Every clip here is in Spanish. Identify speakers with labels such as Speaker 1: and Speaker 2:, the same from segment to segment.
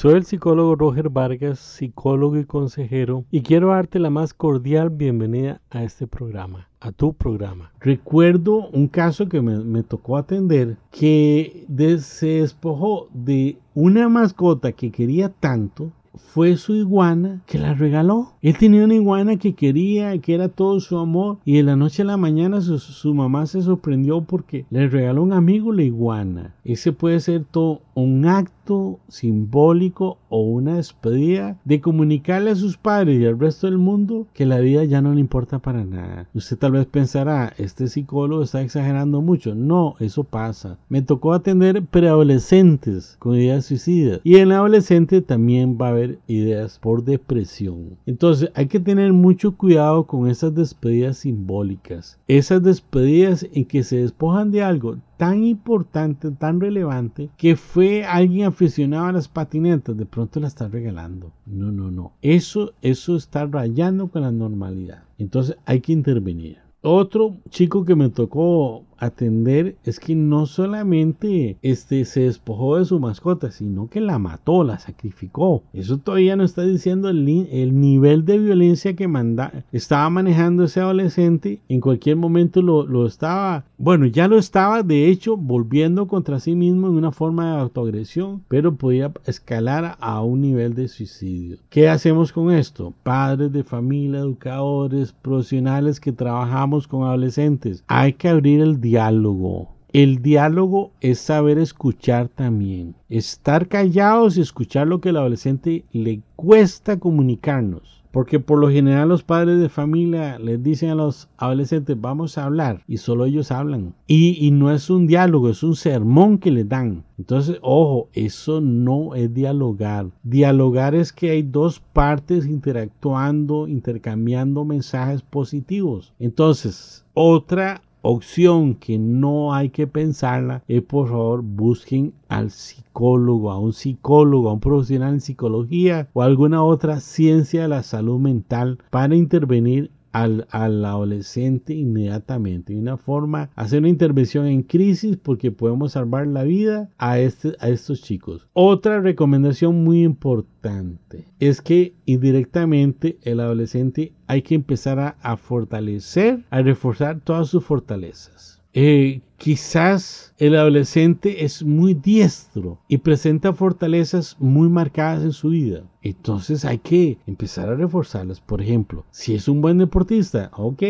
Speaker 1: Soy el psicólogo Roger Vargas, psicólogo y consejero, y quiero darte la más cordial bienvenida a este programa, a tu programa. Recuerdo un caso que me, tocó atender que se despojó de una mascota que quería tanto fue su iguana que la regaló. Él tenía una iguana que quería, que era todo su amor, y de la noche a la mañana su, mamá se sorprendió porque le regaló un amigo la iguana. Ese puede ser todo un acto simbólico o una despedida de comunicarle a sus padres y al resto del mundo que la vida ya no le importa para nada. Usted tal vez pensará, este psicólogo está exagerando mucho. No, eso pasa. Me tocó atender preadolescentes con ideas suicidas y en adolescente también va a haber ideas por depresión. Entonces hay que tener mucho cuidado con esas despedidas simbólicas. Esas despedidas en que se despojan de algo tan importante, tan relevante, que fue alguien aficionado a las patinetas, de pronto la está regalando. No, no, no. Eso, eso está rayando con la normalidad. Entonces hay que intervenir. Otro chico que me tocó atender es que no solamente este, se despojó de su mascota, sino que la mató, la sacrificó. Eso todavía no está diciendo el, el nivel de violencia que manda, estaba manejando ese adolescente. En cualquier momento lo, lo estaba, bueno, ya lo estaba de hecho volviendo contra sí mismo en una forma de autoagresión, pero podía escalar a un nivel de suicidio. ¿Qué hacemos con esto? Padres de familia, educadores, profesionales que trabajamos con adolescentes. Hay que abrir el diálogo. El diálogo es saber escuchar también. Estar callados y escuchar lo que al adolescente le cuesta comunicarnos. Porque por lo general los padres de familia les dicen a los adolescentes vamos a hablar y solo ellos hablan. Y, no es un diálogo, es un sermón que les dan. Entonces, ojo, eso no es dialogar. Dialogar es que hay dos partes interactuando, intercambiando mensajes positivos. Entonces, otra opción que no hay que pensarla es por favor busquen al psicólogo, a un psicólogo, a un profesional en psicología o alguna otra ciencia de la salud mental para intervenir al, adolescente inmediatamente. De una forma, hacer una intervención en crisis porque podemos salvar la vida a, este, a estos chicos. Otra recomendación muy importante es que indirectamente el adolescente hay que empezar a, a fortalecer, a reforzar todas sus fortalezas. Eh, quizás el adolescente es muy diestro y presenta fortalezas muy marcadas en su vida. Entonces hay que empezar a reforzarlas. Por ejemplo, si es un buen deportista, ok,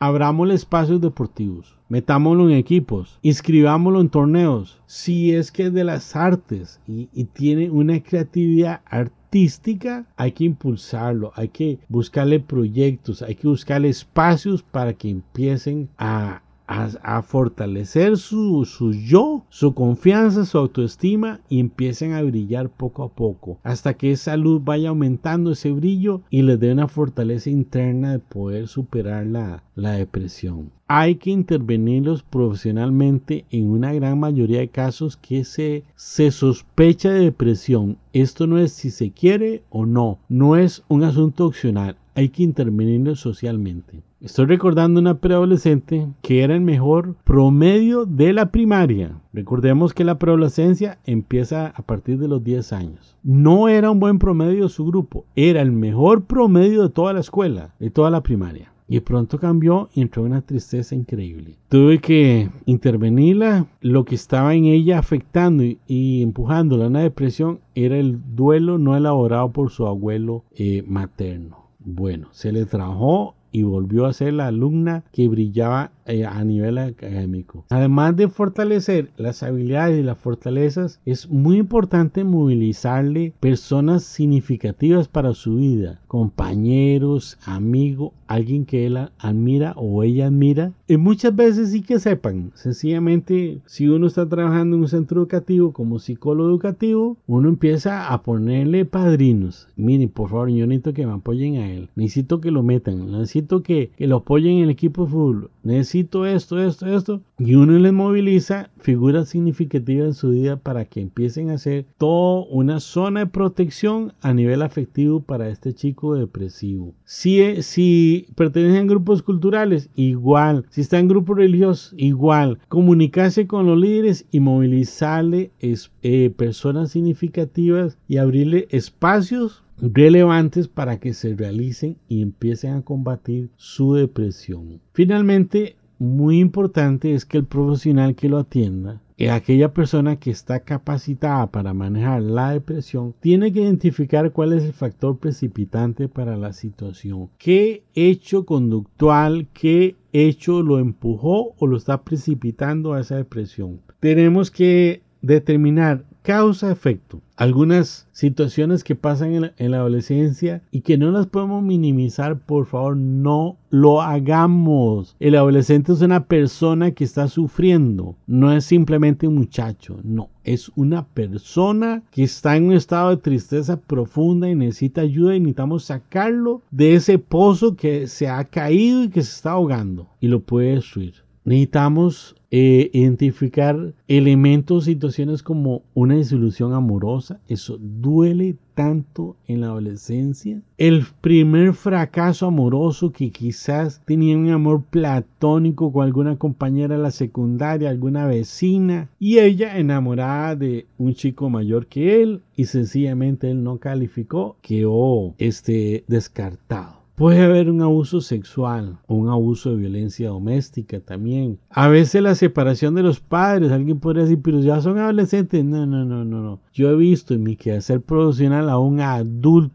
Speaker 1: abramosle espacios deportivos, metámoslo en equipos, inscribámoslo en torneos. Si es que es de las artes y, y tiene una creatividad artística, hay que impulsarlo, hay que buscarle proyectos, hay que buscarle espacios para que empiecen a a, fortalecer su, su, yo, su confianza, su autoestima y empiecen a brillar poco a poco hasta que esa luz vaya aumentando ese brillo y les dé una fortaleza interna de poder superar la, la depresión. Hay que intervenirlos profesionalmente en una gran mayoría de casos que se, se sospecha de depresión. Esto no es si se quiere o no, no es un asunto opcional, hay que intervenirlos socialmente. Estoy recordando una preadolescente que era el mejor promedio de la primaria. Recordemos que la preadolescencia empieza a partir de los 10 años. No era un buen promedio de su grupo, era el mejor promedio de toda la escuela, de toda la primaria. Y pronto cambió y entró una tristeza increíble. Tuve que intervenirla. Lo que estaba en ella afectando y, empujándola a una depresión era el duelo no elaborado por su abuelo eh, materno. Bueno, se le trabajó y volvió a ser la alumna que brillaba eh, a nivel académico. Además de fortalecer las habilidades y las fortalezas, es muy importante movilizarle personas significativas para su vida, compañeros, amigos, alguien que él admira o ella admira. Y muchas veces sí que sepan, sencillamente si uno está trabajando en un centro educativo como psicólogo educativo, uno empieza a ponerle padrinos. Miren, por favor, yo necesito que me apoyen a él. Necesito que lo metan. Necesito que, lo apoyen en el equipo de fútbol. Necesito esto, esto, esto. Y uno les moviliza figuras significativas en su vida para que empiecen a hacer toda una zona de protección a nivel afectivo para este chico depresivo. Si, si pertenecen a grupos culturales, igual. Si está en grupos religiosos, igual. Comunicarse con los líderes y movilizarle eh, personas significativas y abrirle espacios relevantes para que se realicen y empiecen a combatir su depresión. Finalmente, muy importante es que el profesional que lo atienda aquella persona que está capacitada para manejar la depresión tiene que identificar cuál es el factor precipitante para la situación. ¿Qué hecho conductual, qué hecho lo empujó o lo está precipitando a esa depresión? Tenemos que determinar causa-efecto. Algunas situaciones que pasan en la, adolescencia y que no las podemos minimizar, por favor, no lo hagamos. El adolescente es una persona que está sufriendo, no es simplemente un muchacho, no, es una persona que está en un estado de tristeza profunda y necesita ayuda y necesitamos sacarlo de ese pozo que se ha caído y que se está ahogando y lo puede destruir. Necesitamos eh, identificar elementos, situaciones como una disolución amorosa. Eso duele tanto en la adolescencia. El primer fracaso amoroso que quizás tenía un amor platónico con alguna compañera de la secundaria, alguna vecina, y ella enamorada de un chico mayor que él y sencillamente él no calificó, quedó este, descartado. Puede haber un abuso sexual un abuso de violencia doméstica también. A veces la separación de los padres, alguien podría decir, pero ya son adolescentes. No, no, no, no, no. Yo he visto en mi quehacer profesional a un adulto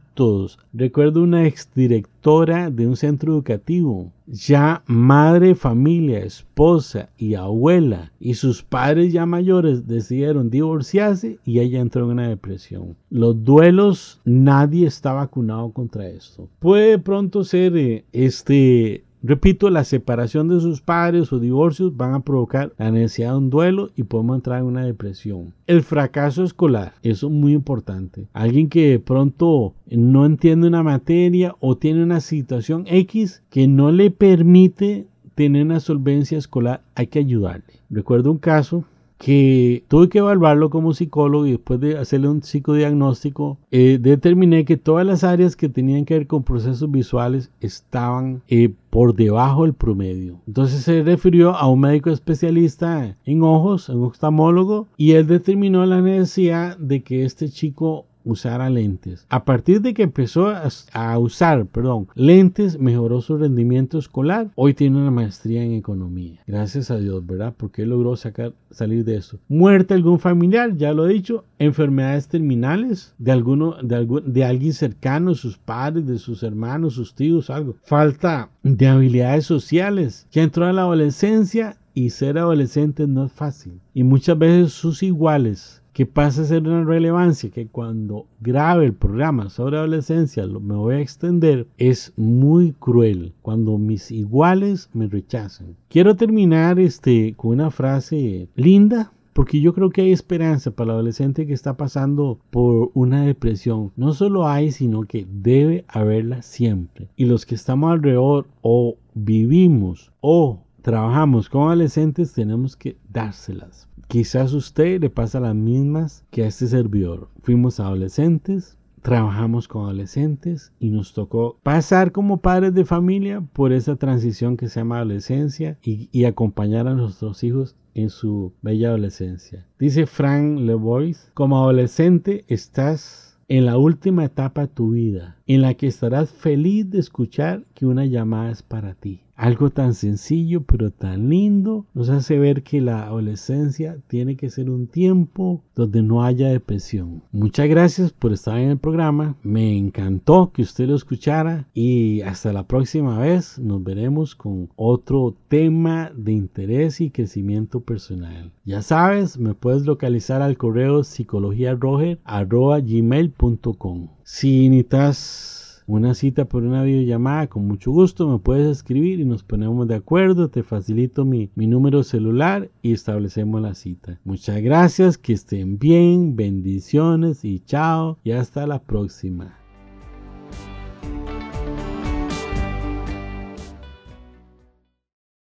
Speaker 1: Recuerdo una exdirectora de un centro educativo, ya madre, familia, esposa y abuela, y sus padres ya mayores decidieron divorciarse y ella entró en una depresión. Los duelos, nadie está vacunado contra esto. Puede pronto ser eh, este Repito, la separación de sus padres o divorcios van a provocar la necesidad de un duelo y podemos entrar en una depresión. El fracaso escolar, eso es muy importante. Alguien que de pronto no entiende una materia o tiene una situación X que no le permite tener una solvencia escolar, hay que ayudarle. Recuerdo un caso que tuve que evaluarlo como psicólogo y después de hacerle un psicodiagnóstico, eh, determiné que todas las áreas que tenían que ver con procesos visuales estaban eh, por debajo del promedio. Entonces se refirió a un médico especialista en ojos, un oftalmólogo, y él determinó la necesidad de que este chico usara lentes. A partir de que empezó a, usar, perdón, lentes, mejoró su rendimiento escolar. Hoy tiene una maestría en economía. Gracias a Dios, ¿verdad? Porque logró sacar, salir de eso. Muerte algún familiar, ya lo he dicho. Enfermedades terminales de alguno, de, de alguien cercano, sus padres, de sus hermanos, sus tíos, algo. Falta de habilidades sociales. Ya entró a la adolescencia y ser adolescente no es fácil. Y muchas veces sus iguales que pasa a ser una relevancia que cuando grabe el programa sobre adolescencia lo, me voy a extender es muy cruel cuando mis iguales me rechazan. Quiero terminar este, con una frase linda porque yo creo que hay esperanza para el adolescente que está pasando por una depresión. No solo hay, sino que debe haberla siempre. Y los que estamos alrededor o vivimos o trabajamos con adolescentes tenemos que dárselas. Quizás usted le pasa las mismas que a este servidor. Fuimos adolescentes, trabajamos con adolescentes y nos tocó pasar como padres de familia por esa transición que se llama adolescencia y, acompañar a nuestros hijos en su bella adolescencia. Dice Frank Lebois, como adolescente estás en la última etapa de tu vida, en la que estarás feliz de escuchar que una llamada es para ti. Algo tan sencillo pero tan lindo nos hace ver que la adolescencia tiene que ser un tiempo donde no haya depresión. Muchas gracias por estar en el programa. Me encantó que usted lo escuchara y hasta la próxima vez nos veremos con otro tema de interés y crecimiento personal. Ya sabes, me puedes localizar al correo psicologiaroger.gmail.com Si necesitas una cita por una videollamada, con mucho gusto me puedes escribir y nos ponemos de acuerdo, te facilito mi, mi número celular y establecemos la cita. Muchas gracias, que estén bien, bendiciones y chao y hasta la próxima.